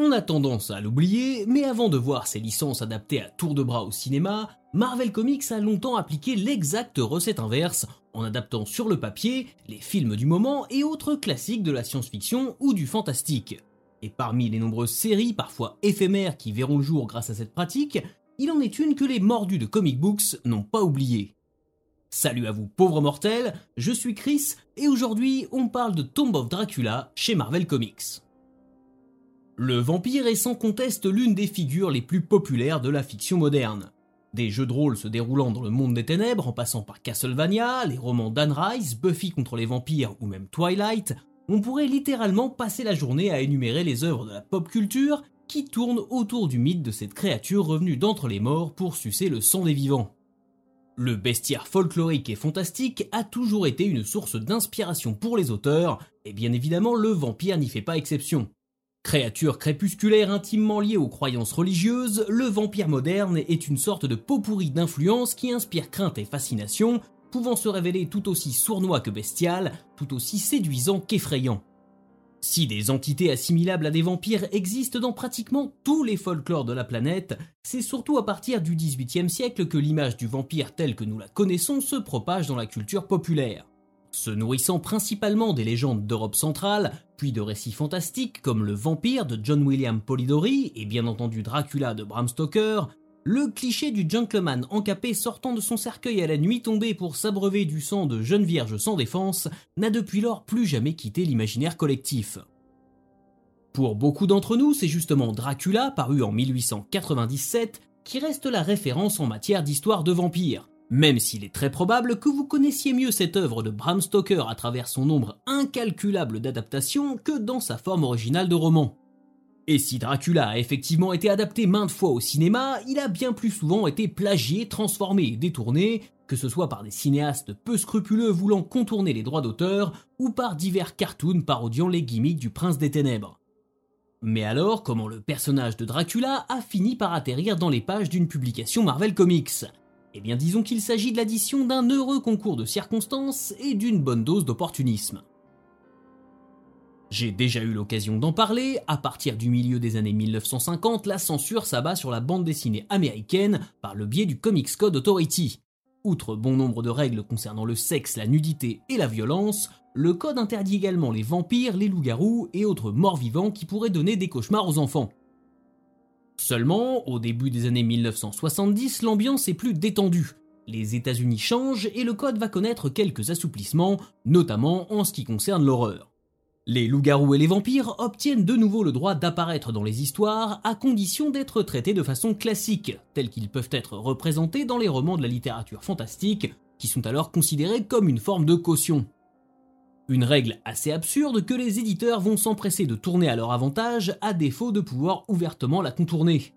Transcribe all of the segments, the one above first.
On a tendance à l'oublier, mais avant de voir ses licences adaptées à tour de bras au cinéma, Marvel Comics a longtemps appliqué l'exacte recette inverse, en adaptant sur le papier les films du moment et autres classiques de la science-fiction ou du fantastique. Et parmi les nombreuses séries, parfois éphémères, qui verront le jour grâce à cette pratique, il en est une que les mordus de comic books n'ont pas oublié. Salut à vous pauvres mortels, je suis Chris et aujourd'hui on parle de Tomb of Dracula chez Marvel Comics. Le vampire est sans conteste l'une des figures les plus populaires de la fiction moderne. Des jeux de rôle se déroulant dans le monde des ténèbres en passant par Castlevania, les romans d'Anne Rice, Buffy contre les vampires ou même Twilight, on pourrait littéralement passer la journée à énumérer les œuvres de la pop culture qui tournent autour du mythe de cette créature revenue d'entre les morts pour sucer le sang des vivants. Le bestiaire folklorique et fantastique a toujours été une source d'inspiration pour les auteurs, et bien évidemment le vampire n'y fait pas exception. Créature crépusculaire intimement liée aux croyances religieuses, le vampire moderne est une sorte de pot pourri d'influence qui inspire crainte et fascination, pouvant se révéler tout aussi sournois que bestial, tout aussi séduisant qu'effrayant. Si des entités assimilables à des vampires existent dans pratiquement tous les folklores de la planète, c'est surtout à partir du XVIIIe siècle que l'image du vampire telle que nous la connaissons se propage dans la culture populaire. Se nourrissant principalement des légendes d'Europe centrale, puis de récits fantastiques comme Le Vampire de John William Polidori et bien entendu Dracula de Bram Stoker, le cliché du gentleman encapé sortant de son cercueil à la nuit tombée pour s'abreuver du sang de jeunes vierges sans défense n'a depuis lors plus jamais quitté l'imaginaire collectif. Pour beaucoup d'entre nous, c'est justement Dracula, paru en 1897, qui reste la référence en matière d'histoire de vampires, même s'il est très probable que vous connaissiez mieux cette œuvre de Bram Stoker à travers son nombre incalculable d'adaptations que dans sa forme originale de roman. Et si Dracula a effectivement été adapté maintes fois au cinéma, il a bien plus souvent été plagié, transformé et détourné, que ce soit par des cinéastes peu scrupuleux voulant contourner les droits d'auteur, ou par divers cartoons parodiant les gimmicks du prince des ténèbres. Mais alors, comment le personnage de Dracula a fini par atterrir dans les pages d'une publication Marvel Comics? Eh bien disons qu'il s'agit de l'addition d'un heureux concours de circonstances et d'une bonne dose d'opportunisme. J'ai déjà eu l'occasion d'en parler, à partir du milieu des années 1950, la censure s'abat sur la bande dessinée américaine par le biais du Comics Code Authority. Outre bon nombre de règles concernant le sexe, la nudité et la violence, le code interdit également les vampires, les loups-garous et autres morts vivants qui pourraient donner des cauchemars aux enfants. Seulement, au début des années 1970, l'ambiance est plus détendue. Les États-Unis changent et le code va connaître quelques assouplissements, notamment en ce qui concerne l'horreur. Les loups-garous et les vampires obtiennent de nouveau le droit d'apparaître dans les histoires à condition d'être traités de façon classique, tels qu'ils peuvent être représentés dans les romans de la littérature fantastique, qui sont alors considérés comme une forme de caution. Une règle assez absurde que les éditeurs vont s'empresser de tourner à leur avantage à défaut de pouvoir ouvertement la contourner.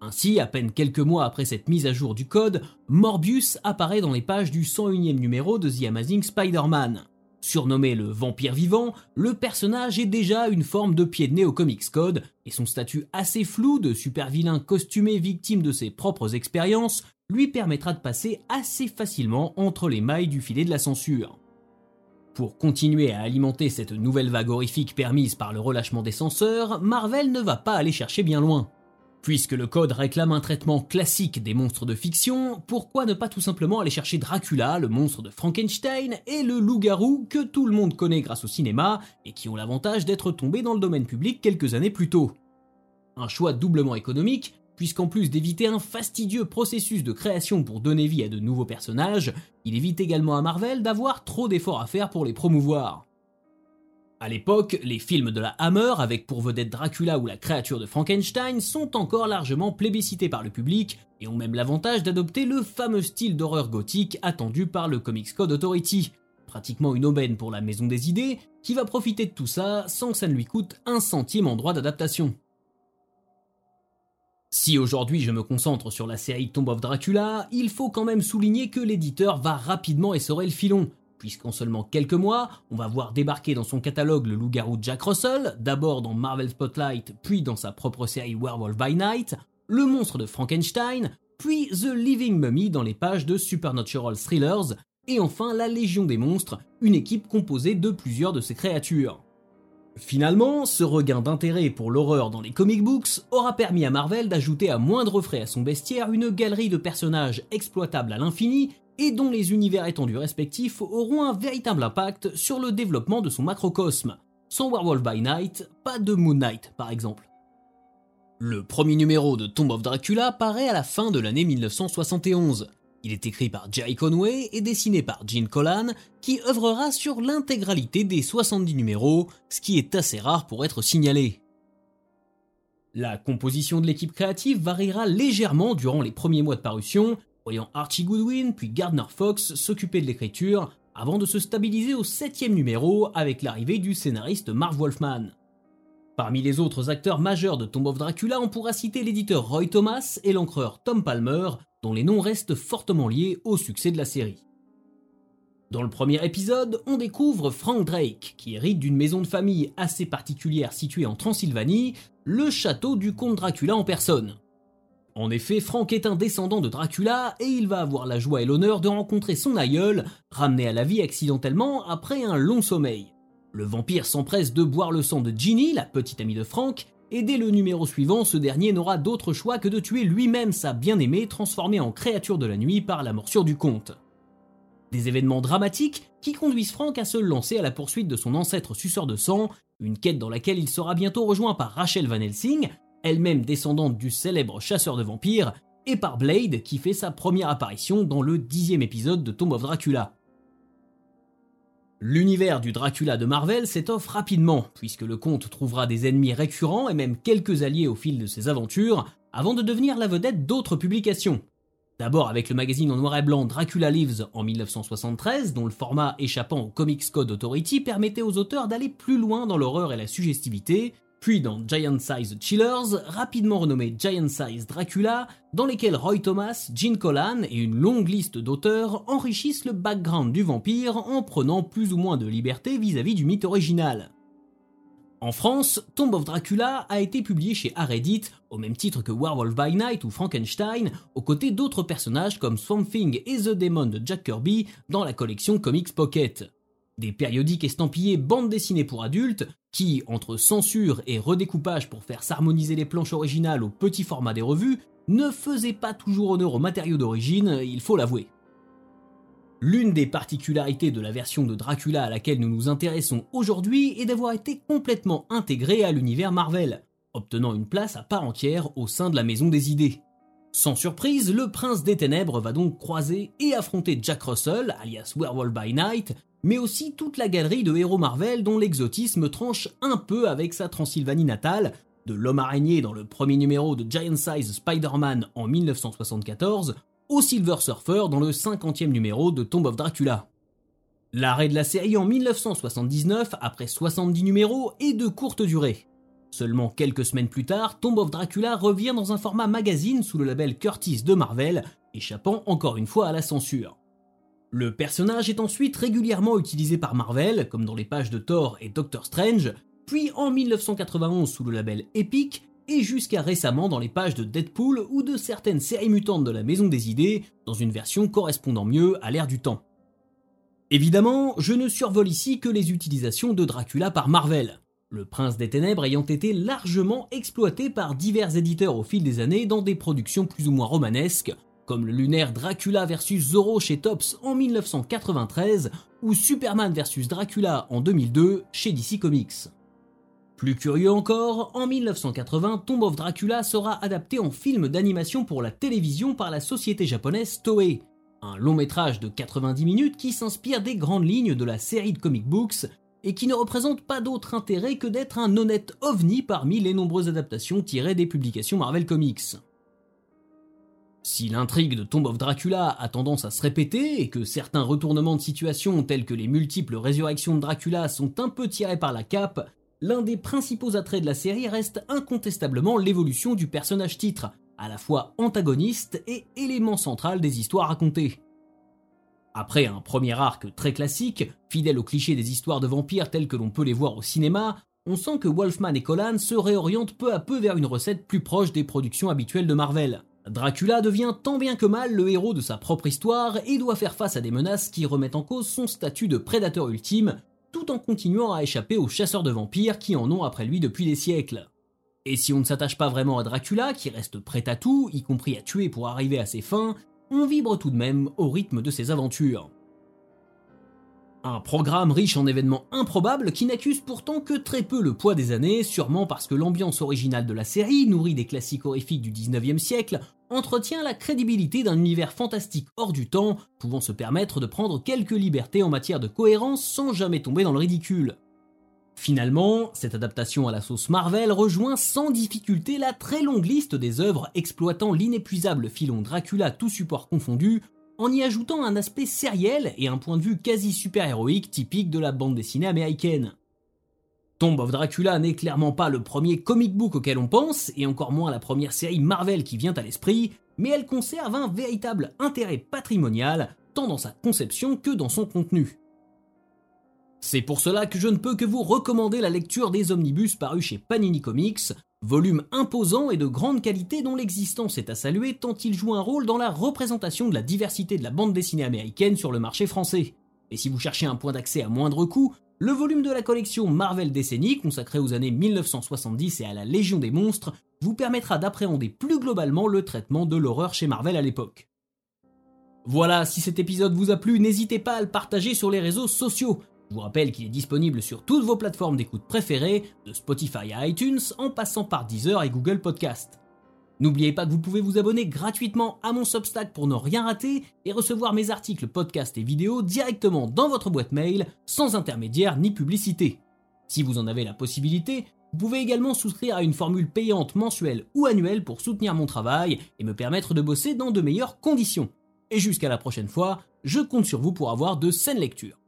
Ainsi, à peine quelques mois après cette mise à jour du code, Morbius apparaît dans les pages du 101e numéro de The Amazing Spider-Man. Surnommé le vampire vivant, le personnage est déjà une forme de pied de nez au Comics Code, et son statut assez flou de super vilain costumé victime de ses propres expériences lui permettra de passer assez facilement entre les mailles du filet de la censure. Pour continuer à alimenter cette nouvelle vague horrifique permise par le relâchement des censeurs, Marvel ne va pas aller chercher bien loin. Puisque le code réclame un traitement classique des monstres de fiction, pourquoi ne pas tout simplement aller chercher Dracula, le monstre de Frankenstein, et le loup-garou que tout le monde connaît grâce au cinéma et qui ont l'avantage d'être tombés dans le domaine public quelques années plus tôt? Un choix doublement économique, puisqu'en plus d'éviter un fastidieux processus de création pour donner vie à de nouveaux personnages, il évite également à Marvel d'avoir trop d'efforts à faire pour les promouvoir. A l'époque, les films de la Hammer, avec pour vedette Dracula ou la créature de Frankenstein, sont encore largement plébiscités par le public et ont même l'avantage d'adopter le fameux style d'horreur gothique attendu par le Comics Code Authority. Pratiquement une aubaine pour la maison des idées, qui va profiter de tout ça sans que ça ne lui coûte un centime en droit d'adaptation. Si aujourd'hui je me concentre sur la série Tomb of Dracula, il faut quand même souligner que l'éditeur va rapidement essorer le filon, puisqu'en seulement quelques mois, on va voir débarquer dans son catalogue le loup-garou Jack Russell, d'abord dans Marvel Spotlight, puis dans sa propre série Werewolf by Night, le monstre de Frankenstein, puis The Living Mummy dans les pages de Supernatural Thrillers, et enfin la Légion des monstres, une équipe composée de plusieurs de ces créatures. Finalement, ce regain d'intérêt pour l'horreur dans les comic books aura permis à Marvel d'ajouter à moindre frais à son bestiaire une galerie de personnages exploitables à l'infini et dont les univers étendus respectifs auront un véritable impact sur le développement de son macrocosme. Sans Werewolf by Night, pas de Moon Knight par exemple. Le premier numéro de Tomb of Dracula paraît à la fin de l'année 1971. Il est écrit par Jerry Conway et dessiné par Gene Colan, qui œuvrera sur l'intégralité des 70 numéros, ce qui est assez rare pour être signalé. La composition de l'équipe créative variera légèrement durant les premiers mois de parution, voyant Archie Goodwin puis Gardner Fox s'occuper de l'écriture, avant de se stabiliser au septième numéro avec l'arrivée du scénariste Marv Wolfman. Parmi les autres acteurs majeurs de Tomb of Dracula, on pourra citer l'éditeur Roy Thomas et l'encreur Tom Palmer, dont les noms restent fortement liés au succès de la série. Dans le premier épisode, on découvre Frank Drake, qui hérite d'une maison de famille assez particulière située en Transylvanie, le château du comte Dracula en personne. En effet, Frank est un descendant de Dracula et il va avoir la joie et l'honneur de rencontrer son aïeul, ramené à la vie accidentellement après un long sommeil. Le vampire s'empresse de boire le sang de Ginny, la petite amie de Frank, et dès le numéro suivant, ce dernier n'aura d'autre choix que de tuer lui-même sa bien-aimée transformée en créature de la nuit par la morsure du comte. Des événements dramatiques qui conduisent Frank à se lancer à la poursuite de son ancêtre suceur de sang, une quête dans laquelle il sera bientôt rejoint par Rachel Van Helsing, elle-même descendante du célèbre chasseur de vampires, et par Blade qui fait sa première apparition dans le dixième épisode de Tomb of Dracula. L'univers du Dracula de Marvel s'étoffe rapidement, puisque le comte trouvera des ennemis récurrents et même quelques alliés au fil de ses aventures, avant de devenir la vedette d'autres publications. D'abord avec le magazine en noir et blanc Dracula Lives en 1973, dont le format échappant au Comics Code Authority permettait aux auteurs d'aller plus loin dans l'horreur et la suggestivité, puis dans Giant Size Chillers, rapidement renommé Giant Size Dracula, dans lesquels Roy Thomas, Gene Colan et une longue liste d'auteurs enrichissent le background du vampire en prenant plus ou moins de liberté vis-à-vis du mythe original. En France, Tomb of Dracula a été publié chez Aredit, au même titre que Werewolf by Night ou Frankenstein, aux côtés d'autres personnages comme Swamp Thing et The Demon de Jack Kirby dans la collection Comics Pocket. Des périodiques estampillés bande dessinée pour adultes, qui, entre censure et redécoupage pour faire s'harmoniser les planches originales au petit format des revues, ne faisaient pas toujours honneur aux matériaux d'origine, il faut l'avouer. L'une des particularités de la version de Dracula à laquelle nous nous intéressons aujourd'hui est d'avoir été complètement intégrée à l'univers Marvel, obtenant une place à part entière au sein de la Maison des Idées. Sans surprise, le Prince des Ténèbres va donc croiser et affronter Jack Russell, alias Werewolf by Night, mais aussi toute la galerie de héros Marvel dont l'exotisme tranche un peu avec sa Transylvanie natale, de l'homme araignée dans le premier numéro de Giant Size Spider-Man en 1974, au Silver Surfer dans le 50e numéro de Tomb of Dracula. L'arrêt de la série en 1979, après 70 numéros, est de courte durée. Seulement quelques semaines plus tard, Tomb of Dracula revient dans un format magazine sous le label Curtis de Marvel, échappant encore une fois à la censure. Le personnage est ensuite régulièrement utilisé par Marvel, comme dans les pages de Thor et Doctor Strange, puis en 1991 sous le label Epic, et jusqu'à récemment dans les pages de Deadpool ou de certaines séries mutantes de la Maison des Idées, dans une version correspondant mieux à l'ère du temps. Évidemment, je ne survole ici que les utilisations de Dracula par Marvel, le Prince des Ténèbres ayant été largement exploité par divers éditeurs au fil des années dans des productions plus ou moins romanesques, comme le lunaire Dracula vs Zorro chez Tops en 1993 ou Superman vs Dracula en 2002 chez DC Comics. Plus curieux encore, en 1980, Tomb of Dracula sera adapté en film d'animation pour la télévision par la société japonaise Toei, un long métrage de 90 minutes qui s'inspire des grandes lignes de la série de comic books et qui ne représente pas d'autre intérêt que d'être un honnête ovni parmi les nombreuses adaptations tirées des publications Marvel Comics. Si l'intrigue de Tomb of Dracula a tendance à se répéter et que certains retournements de situation tels que les multiples résurrections de Dracula sont un peu tirés par la cape, l'un des principaux attraits de la série reste incontestablement l'évolution du personnage titre, à la fois antagoniste et élément central des histoires racontées. Après un premier arc très classique, fidèle aux clichés des histoires de vampires telles que l'on peut les voir au cinéma, on sent que Wolfman et Colan se réorientent peu à peu vers une recette plus proche des productions habituelles de Marvel. Dracula devient tant bien que mal le héros de sa propre histoire et doit faire face à des menaces qui remettent en cause son statut de prédateur ultime, tout en continuant à échapper aux chasseurs de vampires qui en ont après lui depuis des siècles. Et si on ne s'attache pas vraiment à Dracula, qui reste prêt à tout, y compris à tuer pour arriver à ses fins, on vibre tout de même au rythme de ses aventures. Un programme riche en événements improbables qui n'accuse pourtant que très peu le poids des années, sûrement parce que l'ambiance originale de la série, nourrie des classiques horrifiques du 19e siècle, entretient la crédibilité d'un univers fantastique hors du temps, pouvant se permettre de prendre quelques libertés en matière de cohérence sans jamais tomber dans le ridicule. Finalement, cette adaptation à la sauce Marvel rejoint sans difficulté la très longue liste des œuvres exploitant l'inépuisable filon Dracula tout support confondu, en y ajoutant un aspect sériel et un point de vue quasi super-héroïque typique de la bande dessinée américaine. Tomb of Dracula n'est clairement pas le premier comic book auquel on pense, et encore moins la première série Marvel qui vient à l'esprit, mais elle conserve un véritable intérêt patrimonial, tant dans sa conception que dans son contenu. C'est pour cela que je ne peux que vous recommander la lecture des omnibus parus chez Panini Comics, volume imposant et de grande qualité dont l'existence est à saluer tant il joue un rôle dans la représentation de la diversité de la bande dessinée américaine sur le marché français. Et si vous cherchez un point d'accès à moindre coût, le volume de la collection Marvel Décennie, consacré aux années 1970 et à la Légion des monstres, vous permettra d'appréhender plus globalement le traitement de l'horreur chez Marvel à l'époque. Voilà, si cet épisode vous a plu, n'hésitez pas à le partager sur les réseaux sociaux. Je vous rappelle qu'il est disponible sur toutes vos plateformes d'écoute préférées, de Spotify à iTunes, en passant par Deezer et Google Podcast. N'oubliez pas que vous pouvez vous abonner gratuitement à mon Substack pour ne rien rater et recevoir mes articles, podcasts et vidéos directement dans votre boîte mail, sans intermédiaire ni publicité. Si vous en avez la possibilité, vous pouvez également souscrire à une formule payante mensuelle ou annuelle pour soutenir mon travail et me permettre de bosser dans de meilleures conditions. Et jusqu'à la prochaine fois, je compte sur vous pour avoir de saines lectures.